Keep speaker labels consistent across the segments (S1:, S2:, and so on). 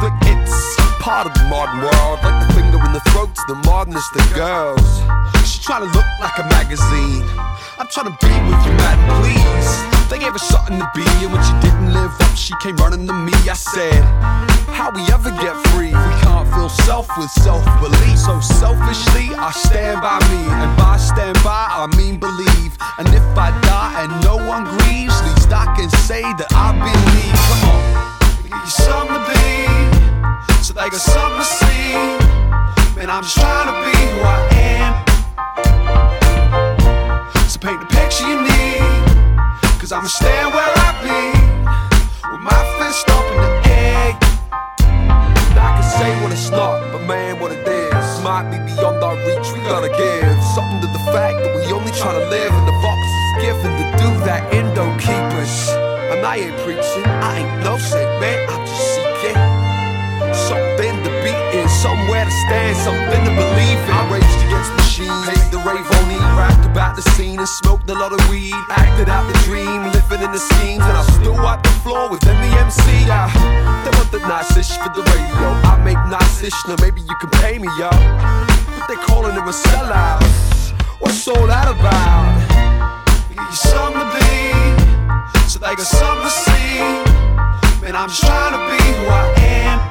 S1: flick. It's part of the modern world, like the finger in the throats, the modernest of girls. She trying to look like a magazine. I'm trying to be with you, madam, please. They gave her something to be, and when she didn't live up, she came running to me. I said, How we ever get free? We can't feel self with self belief. So selfishly, I stand by me, and by stand by, I mean believe. And if I die and no one grieves, least I can say that I believe. Come on, give you something to be, got something to see. Man, I'm just trying to be who I am. So paint the picture you need. Cause I'ma stand where I be. With my fist up in the air. I can say what it's not, but man, what it is. Might be beyond our reach, we gotta give. Something to the fact that we only try to live. And the box is given to do that and don't keep us. And I ain't preaching, I ain't no sick man, I'm somewhere to stand, something to believe in. I raged against machines, paid the rave on E, rapped about the scene and smoked a lot of weed. Acted out the dream, living in the schemes, and I still wipe the floor with the MC. Yeah, they want the nice-ish for the radio. I make nice-ish, now maybe you can pay me, yo. But they calling him a sellout. What's all that about? Give you something to be, so they got something to see. Man, I'm just trying to be who I am.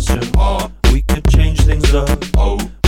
S2: session. We could change things up.
S3: Oh.